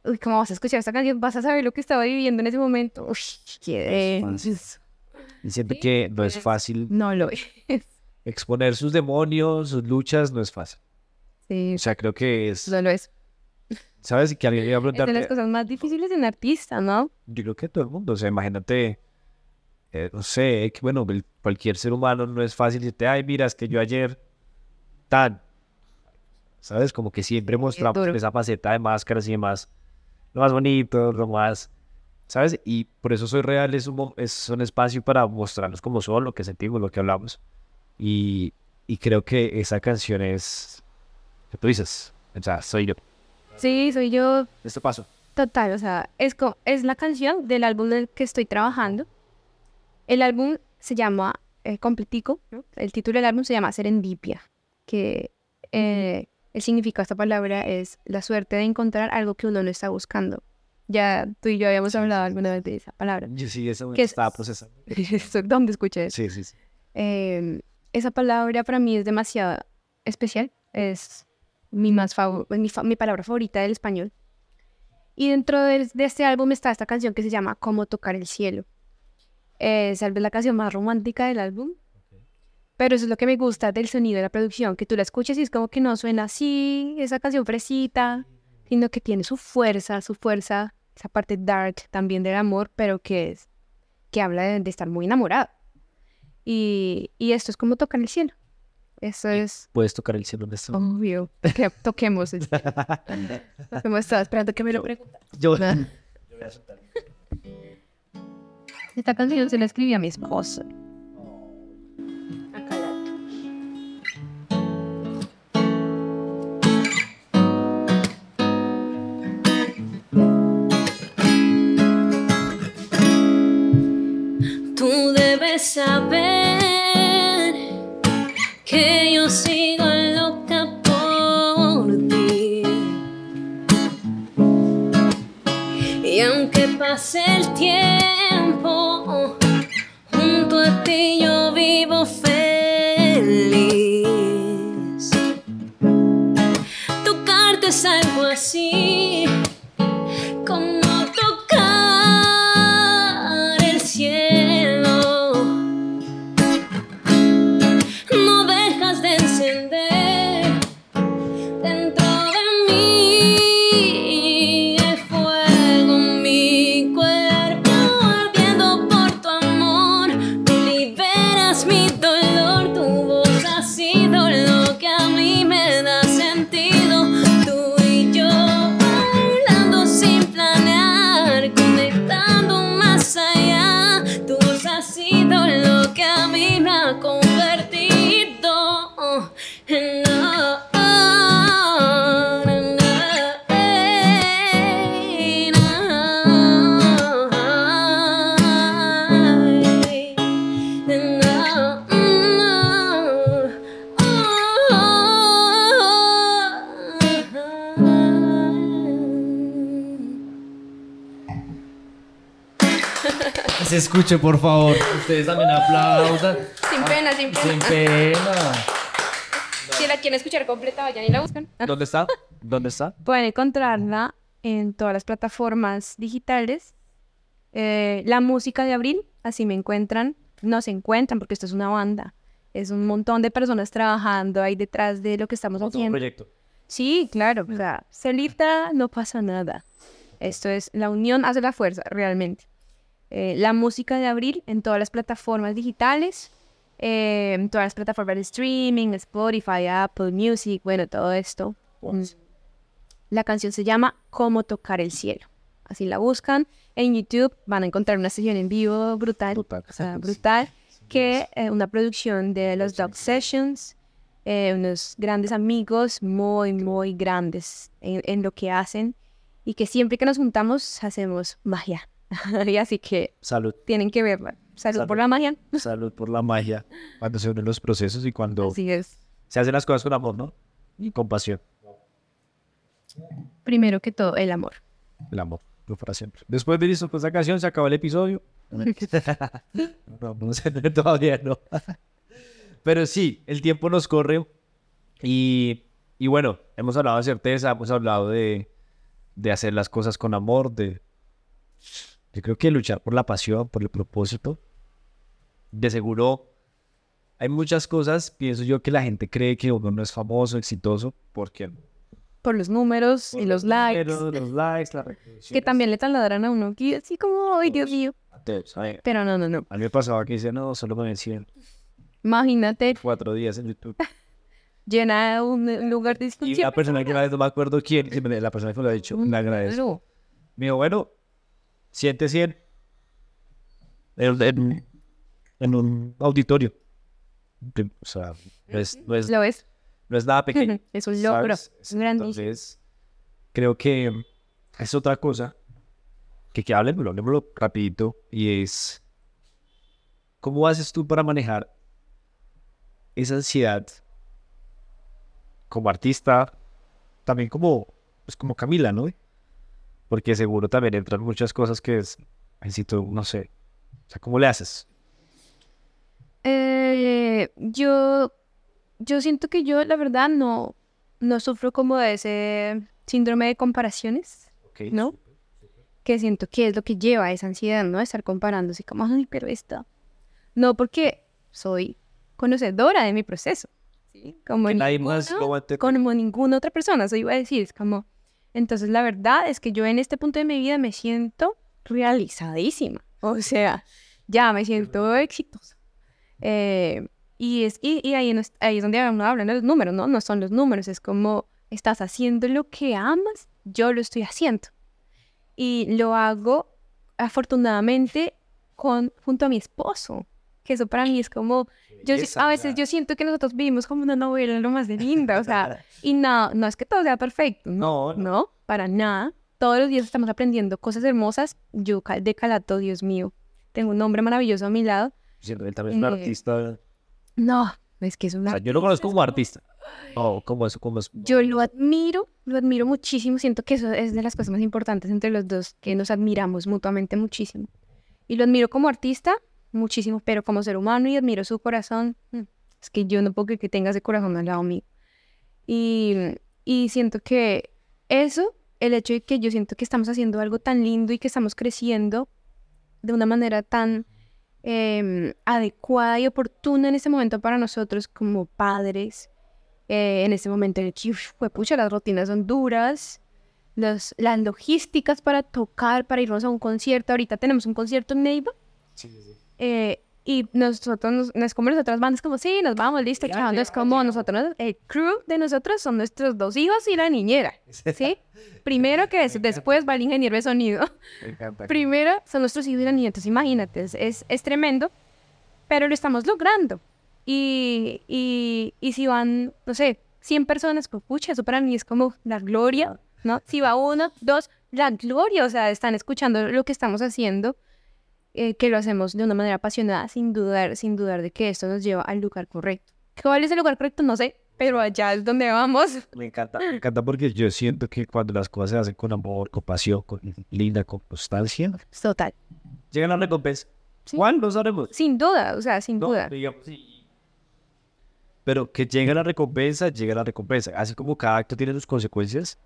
uy, ¿cómo vas a escuchar esta canción? Vas a saber lo que estaba viviendo en ese momento. Uy, qué denso. Y siento Sí, que no es pues, fácil No lo es. exponer sus demonios, sus luchas, no es fácil. Sí, O sea, creo que es... no lo es. ¿Sabes? Y que alguien iba a Es de las preguntarte... cosas más difíciles en artista, ¿no? Yo creo que todo el mundo, o sea, imagínate, eh, no sé, que bueno, el- cualquier ser humano no es fácil decirte, ay, mira, es que yo ayer tan, ¿sabes? Como que siempre mostramos esa faceta de máscaras y demás, lo más bonito, lo más, ¿sabes? Y por eso Soy Real es un, es un espacio para mostrarnos como son, lo que sentimos, lo que hablamos. Y, y creo que esa canción es, que tú dices, o sea, soy yo. Sí, soy yo Esto pasó. total. O sea, es, es la canción del álbum del que estoy trabajando. El álbum se llama eh, completico. ¿no? El título del álbum se llama Serendipia, que eh, el significado de esta palabra es la suerte de encontrar algo que uno no está buscando. Ya tú y yo habíamos Sí, hablado sí, alguna vez de esa palabra. Yo sí, eso Que es- estaba procesando. [LAUGHS] Esto- ¿Dónde escuché eso? Sí, sí, sí. Eh, esa palabra para mí es demasiado especial. Es mi, más favor- mi, fa- mi palabra favorita del español. Y dentro del- de, este álbum está esta canción que se llama Cómo tocar el cielo. Es tal vez la canción más romántica del álbum. Pero eso es lo que me gusta del sonido de la producción, que tú la escuches y es como que no suena así, esa canción fresita, sino que tiene su fuerza, su fuerza, esa parte dark también del amor, pero que es que habla de, de estar muy enamorado. Y, y esto es como tocar el cielo. Eso es Puedes tocar el cielo de esto. obvio. Que [LAUGHS] toquemos el cielo. [LAUGHS] Estaba esperando que me lo preguntaran. Yo, Ah. Esta canción se la escribí a mi esposa. El tiempo, junto a ti yo vivo feliz. Tocarte es algo así escuche, por favor. Ustedes también aplaudan. Sin pena, sin pena. Sin pena. Si la quieren escuchar completa, vayan y la buscan. ¿Dónde está? ¿Dónde está? Pueden encontrarla en todas las plataformas digitales. Eh, la música de Abril, así me encuentran. No se encuentran porque esto es una banda. Es un montón de personas trabajando ahí detrás de lo que estamos un haciendo. proyecto. Sí, claro, o sea, solita no pasa nada. Esto es, la unión hace la fuerza, realmente. Eh, la música de Abril en todas las plataformas digitales, eh, en todas las plataformas de streaming, Spotify, Apple Music, bueno, todo esto. Mm. La canción se llama Cómo tocar el cielo. Así la buscan. En YouTube van a encontrar una sesión en vivo brutal, Brutal. o sea, brutal, que eh, una producción de los Dog Sessions, eh, unos grandes amigos, muy, muy grandes en, en lo que hacen y que siempre que nos juntamos hacemos magia. [LAUGHS] y así que Salud. tienen que verla. Salud, Salud. por la magia. [LAUGHS] Salud por la magia. Cuando se unen los procesos y cuando Así es. se hacen las cosas con amor, ¿no? Y con pasión. Primero que todo, el amor. El amor. No para siempre. Después de listo con esta canción, se acabó el episodio. [LAUGHS] no, no sé, todavía no. Pero sí, el tiempo nos corre. Y, y bueno, hemos hablado de certeza, hemos hablado de, de hacer las cosas con amor, de... Yo creo que luchar por la pasión, por el propósito. De seguro, hay muchas cosas, pienso yo, que la gente cree que uno no es famoso, exitoso, porque... Por los números y los likes. números, los likes, las Que también le taladran a uno. Que así como, ay, Dios mío. Pero no, no, no. A mí me pasaba que dice, no, solo me ven 100, Imagínate, cuatro días en YouTube. [LAUGHS] llena un lugar de Y discusión. la persona que una vez no me acuerdo quién, me- la persona que me lo ha dicho, le agradezco. Me dijo, bueno, siente 100 en, en- en un auditorio. O sea, no es, no es, ¿Lo ves? no es nada pequeño. [LAUGHS] Es un logro. Es grandísimo. Entonces, creo que es otra cosa que, que hablemoslo, hablemoslo rapidito y es ¿cómo haces tú para manejar esa ansiedad como artista, también como, pues como Camila, ¿no? Porque seguro también entran muchas cosas que es, no sé, o sea, ¿cómo le haces? Eh, yo, yo siento que yo, la verdad, no, no sufro como de ese síndrome de comparaciones, Ok, ¿no? Que siento que es lo que lleva a esa ansiedad, ¿no? Estar comparándose como, ay, pero esta. No, porque soy conocedora de mi proceso, ¿sí? Como Que ninguno- como ninguna otra persona, eso iba a decir, es como, entonces la verdad es que yo en este punto de mi vida me siento realizadísima, o sea, ya me siento exitosa. Eh, y, es, y, y ahí, no es- ahí es donde uno habla de los números, ¿no? No son los números, es como, estás haciendo lo que amas, yo lo estoy haciendo. Y lo hago, afortunadamente, con, junto a mi esposo, que eso para mí es como, yo, belleza, a veces yo siento que nosotros vivimos como una novela lo más de linda, o sea, [LAUGHS] y no, no es que todo sea perfecto, no, No, no. para nada. Todos los días estamos aprendiendo cosas hermosas. Yo de Calato, Dios mío, tengo un hombre maravilloso a mi lado. Siendo él también es un Eh, artista. No, es que es O una... sea, yo lo conozco como artista. No, como eso, como es. Yo lo admiro, lo admiro muchísimo. Siento que eso es de las cosas más importantes entre los dos, que nos admiramos mutuamente muchísimo. Y lo admiro como artista, muchísimo, pero como ser humano y admiro su corazón. mm, Es que yo no puedo creer que tenga ese corazón al lado mío. Y, siento que eso, el hecho de que yo siento que estamos haciendo algo tan lindo y que estamos creciendo de una manera tan em, adecuada y oportuna en este momento para nosotros como padres, eh, en este momento en el que, uf, pucha, las rutinas son duras, las logísticas para tocar, para irnos a un concierto. Ahorita tenemos un concierto en Neiva eh, y nosotros, nos- no es como las otras bandas, como, sí, nos vamos, listo, chao. No es como nosotros, el crew de nosotros son nuestros dos hijos y la niñera, ¿sí? [LAUGHS] Primero que eso, después va el ingeniero de sonido. Primero son nuestros hijos y la niña, entonces imagínate, es, es, es tremendo, pero lo estamos logrando. Y, y, y si van, no sé, 100 personas, pues pucha, eso para mí es como la gloria, ¿no? Si va uno, dos, la gloria, o sea, están escuchando lo que estamos haciendo, eh, que lo hacemos de una manera apasionada, sin dudar, sin dudar de que esto nos lleva al lugar correcto. ¿Cuál es el lugar correcto? No sé, pero allá es donde vamos. Me encanta, me [LAUGHS] encanta porque yo siento que cuando las cosas se hacen con amor, con pasión, con linda, con constancia, Total. llegan las recompensas. Sí. ¿Cuál? No sabemos. Sin duda, o sea, sin No, duda. digamos, sí. Pero que llega la recompensa, llega la recompensa. Así como cada acto tiene sus consecuencias,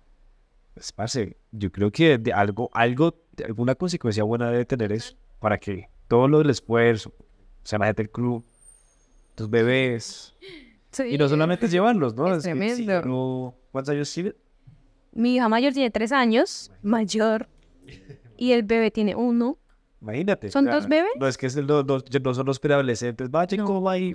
pues, parce, yo creo que de algo, algo, de alguna consecuencia buena debe tener eso para que todo lo del esfuerzo, o sea, la gente del club, tus bebés. Sí. Y no solamente es llevarlos, ¿no? Es que si tremendo. uno- ¿Cuántos años tiene? Mi hija mayor tiene tres años, mayor, y el bebé tiene uno. Imagínate. ¿Son dos bebés? No, es que es el- no, no- no son los preadolescentes. Vaya, No. coma [LAUGHS] ahí.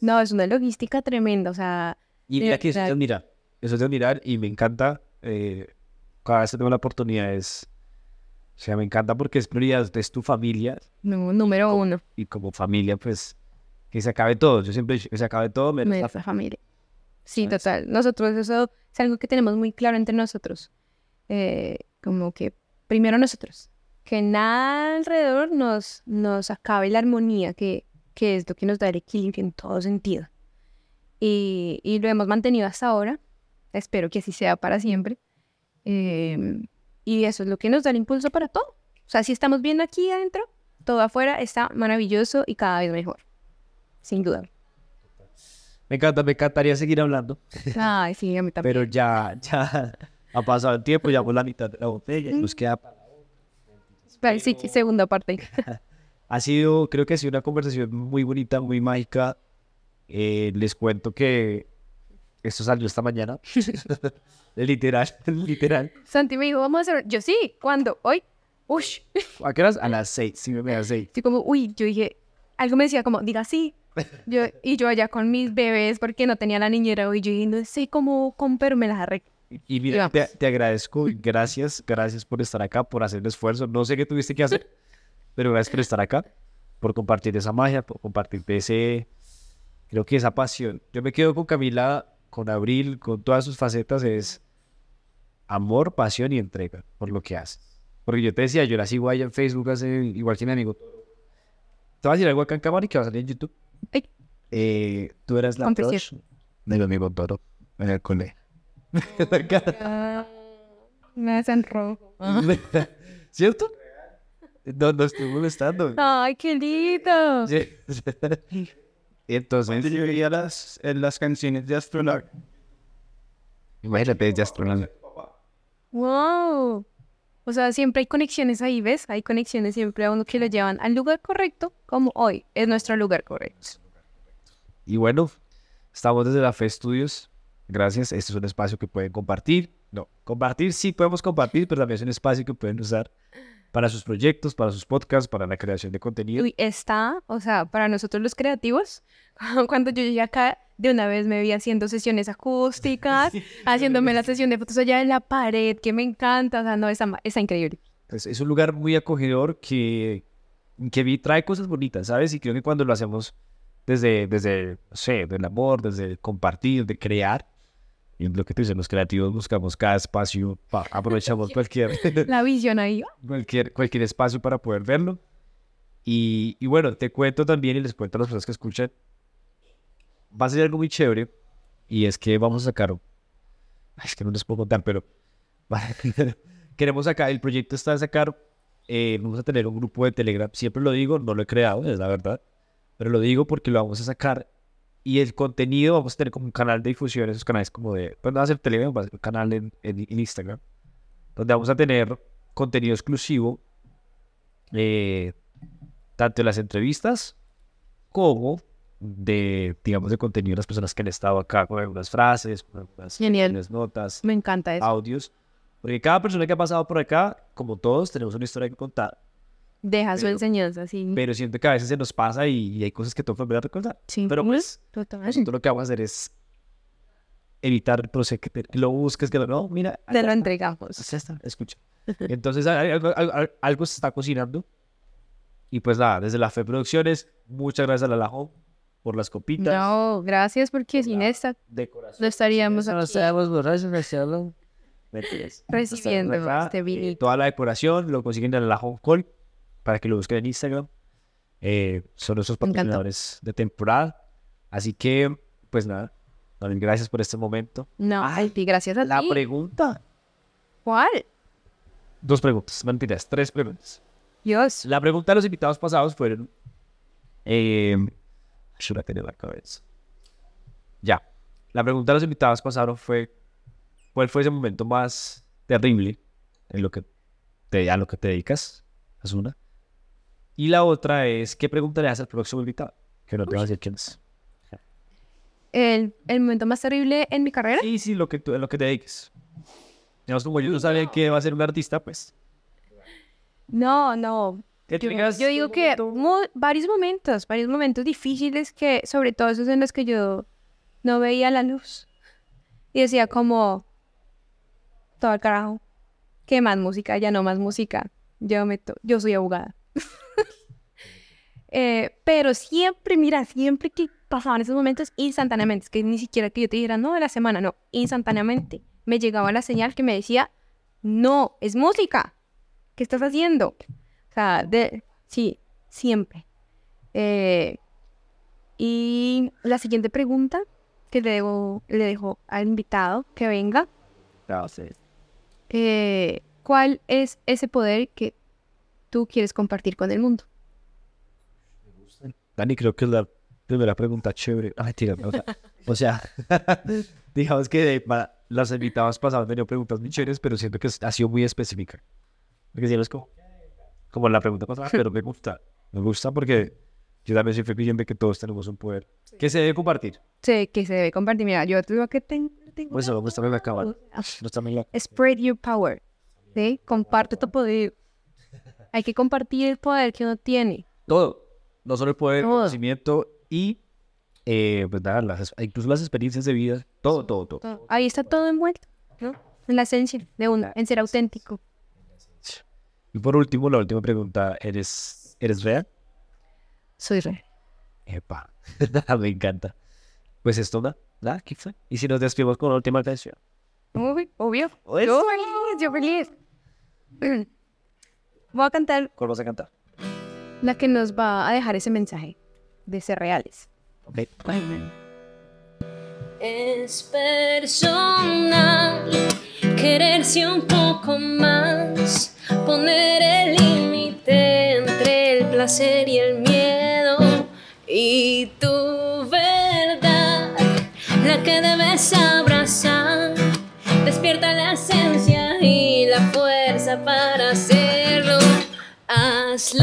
No. Es una logística tremenda, o sea, Y mira que eso es de admirar. Eso es de admirar y me encanta. eh, cada vez que tengo la oportunidad es... O sea, me encanta porque es prioridad, es tu familia no, número uno, y como familia, pues, que se acabe todo. Yo siempre que se acabe todo menos la nuestra familia. Sí, ¿Sabes? total. Nosotros eso es algo que tenemos muy claro entre nosotros. Eh, como que primero nosotros, que nada alrededor nos, nos acabe la armonía, que, que es lo que nos da el equilibrio en todo sentido. Y, y lo hemos mantenido hasta ahora. Espero que así sea para siempre. Em, y eso es lo que nos da el impulso para todo. O sea, si estamos viendo aquí adentro, todo afuera está maravilloso y cada vez mejor. Sin duda. Me encanta, me encantaría seguir hablando, Ay, sí, a mí también. pero ya, ya [LAUGHS] ha pasado el tiempo, ya por la mitad de la botella, y nos queda... para- Vale, sí, segunda parte. [LAUGHS] Ha sido, creo que ha sido una conversación muy bonita, muy mágica. Eh, les cuento que esto salió esta mañana. [LAUGHS] literal, [LAUGHS] literal. Santi me dijo, vamos a hacer. Yo sí, ¿cuándo? Hoy. Ush. [LAUGHS] ¿A qué horas? A las seis, sí, me das seis. Estoy como, uy, yo dije, algo me decía como, diga sí. Yo, y yo allá con mis bebés porque no tenía la niñera hoy. Yo dije, no sé cómo, cómo pero me las arreglé. Y Y mira, te, vamos. te agradezco, y gracias, gracias por estar acá, por hacer el esfuerzo. No sé qué tuviste que hacer, pero gracias por estar acá, por compartir esa magia, por compartir ese, creo que esa pasión. Yo me quedo con Camila, con Abril, con todas sus facetas, es amor, pasión y entrega por lo que hace. Porque yo te decía, yo la sigo allá en Facebook, hace, igual que mi amigo. Te voy a decir algo acá en cámara y que va a salir en YouTube. Ay. Eh, tú eras la crush de mi amigo Toro en el colegio. [LAUGHS] Me hacen rojo. [LAUGHS] ¿Cierto? No, no estoy molestando. Ay, qué lindo. [LAUGHS] Entonces, yo veía las, en las canciones de Astronaut. imagínate, ya astronauta. Wow. O sea, siempre hay conexiones ahí, ¿ves? Hay conexiones siempre a uno que lo llevan al lugar correcto, como hoy es nuestro lugar correcto. Y bueno, estamos desde la Fe Studios. Gracias. Este es un espacio que pueden compartir. No, compartir sí podemos compartir, pero también es un espacio que pueden usar para sus proyectos, para sus podcasts, para la creación de contenido. Uy, está, o sea, para nosotros los creativos, [LAUGHS] cuando yo llegué acá, de una vez me vi haciendo sesiones acústicas, [LAUGHS] [LAUGHS] haciéndome la sesión de fotos allá en la pared, que me encanta, o sea, no, está, está increíble. Es, es un lugar muy acogedor que, que vi- trae cosas bonitas, ¿sabes? Y creo que cuando lo hacemos desde, desde, no sé, del amor, desde compartir, de crear, y lo que te dicen los creativos, buscamos cada espacio, pa- aprovechamos [LAUGHS] cualquier, La visión ahí, [LAUGHS] cualquier, cualquier espacio para poder verlo. Y, y bueno, te cuento también y les cuento a las personas que escuchan, va a ser algo muy chévere, y es que vamos a sacar, es que no les puedo contar, pero [LAUGHS] queremos sacar, el proyecto está de sacar, eh, vamos a tener un grupo de Telegram, siempre lo digo, no lo he creado, es la verdad, pero lo digo porque lo vamos a sacar y el contenido vamos a tener como un canal de difusión, esos canales como de, pues no va a ser Telegram, va a ser un canal en, en- en Instagram, donde vamos a tener contenido exclusivo, eh, tanto de las entrevistas como de, digamos, de contenido de las personas que han estado acá con algunas frases, con algunas, Genial. algunas notas me encanta eso. audios. Porque cada persona que ha pasado por acá, como todos, tenemos una historia que contar. Deja su pero- enseñanza, sí. Pero siento que a veces se nos pasa y, y hay cosas que que volver a recordar. sí. Pero pues, Total. nosotros lo que vamos a hacer es evitar el proceso, que, te- lo busques, que lo, no, mira, Te acá lo entregamos. ya está, escucha. [LAUGHS] Entonces, algo, algo- algo se está cocinando. Y pues nada, desde la Fe Producciones, muchas gracias a la Lajo por las copitas. No, gracias porque sin la esta decoración. no estaríamos Sin eso no aquí estaríamos borrachos, recibiendo este eh, vinito. toda la decoración lo consiguen en la Home Call para que lo busquen en Instagram. Eh, son encantó. patrocinadores de temporada. Así que, pues nada, también gracias por este momento. No, Ay, y gracias a La ti. pregunta. ¿Cuál? Dos preguntas, mentiras, tres preguntas. Dios. La pregunta de los invitados pasados fueron. Eh, yo la tenía en la cabeza. Ya. La pregunta de los invitados pasados fue: ¿Cuál fue ese momento más terrible en lo que te, a lo que te dedicas? Es una. Y la otra es: ¿Qué pregunta le haces al próximo invitado? Que no te va a decir quién es. El, el momento más terrible en mi carrera. Sí, sí, lo que, tú, lo que te dediques. Digamos, como yo no sabía que va a ser un artista, pues. No, no. Que Yo, yo digo que mo- varios momentos, varios momentos difíciles que, sobre todo esos en los que yo no veía la luz. Y decía como, todo el carajo, ¿qué más música? Ya no más música. Yo, meto, yo soy abogada. [LAUGHS] Eh, pero siempre, mira, siempre que pasaban esos momentos, instantáneamente, es que ni siquiera que yo te dijera, no, de la semana, no, instantáneamente me llegaba la señal que me decía, no, es música, ¿qué estás haciendo? O sea, de, sí, siempre. Eh, y la siguiente pregunta que le, debo, le dejo al invitado que venga, sí. eh, ¿cuál es ese poder que tú quieres compartir con el mundo? Dani, creo que es la primera pregunta chévere. Ay, tira, o sea, o sea [LAUGHS] digamos que para las invitadas pasadas me preguntas muy chéveres, pero siento que ha sido muy específica. Porque si no es como, como la pregunta pasada, pero me gusta. Me gusta porque yo también soy creyente que todos tenemos un poder que se debe compartir. Sé que se debe compartir. Mira, yo lo que ten- tengo. Pues eso me acaba. La- [LAUGHS] Spread your power. ¿Sí? Comparte tu poder. Hay que compartir el poder que uno tiene. Todo. No solo el poder, el conocimiento y, eh, pues nada, las, incluso las experiencias de vida. Todo, todo, todo. Todo. Ahí está todo envuelto, ¿no? En la esencia de uno, en ser auténtico. Y por último, la última pregunta, ¿eres, ¿eres real? Soy real. Epa, [LAUGHS] me encanta. Pues esto, nada, nada, ¿qué fue? Y si nos despedimos con la última canción. Uy, obvio. Yo feliz, yo feliz. [CLEARS THROAT] Voy a cantar ¿Cuál vas a cantar? La que nos va a dejar ese mensaje de ser reales. Ok. Es personal quererse un poco más, poner el límite entre el placer y el miedo y tu verdad, la que debes abrazar. Despierta la esencia y la fuerza para hacerlo. Haz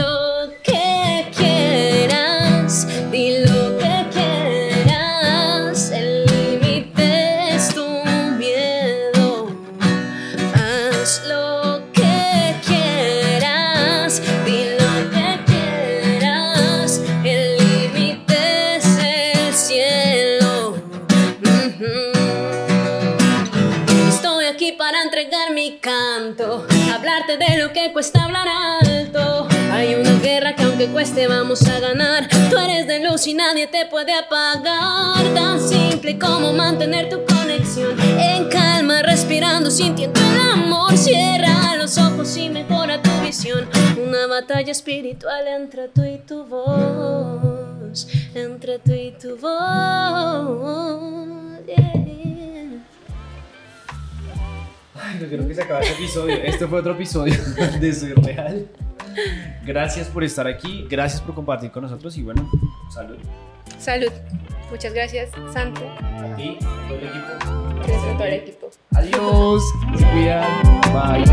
aunque cueste vamos a ganar. Tú eres de luz y nadie te puede apagar. Tan simple como mantener tu conexión en calma, respirando, sintiendo el amor. Cierra los ojos y mejora tu visión. Una batalla espiritual entre tú y tu voz, entre tú y tu voz. Ay, no quiero que se acabe este episodio. Este fue otro episodio [LAUGHS] de Soy Real. Gracias por estar aquí, gracias por compartir con nosotros y bueno, salud. Salud. Muchas gracias, Santo. A ti, a todo el equipo. Gracias a todo el equipo. Adiós, se cuidan, bye.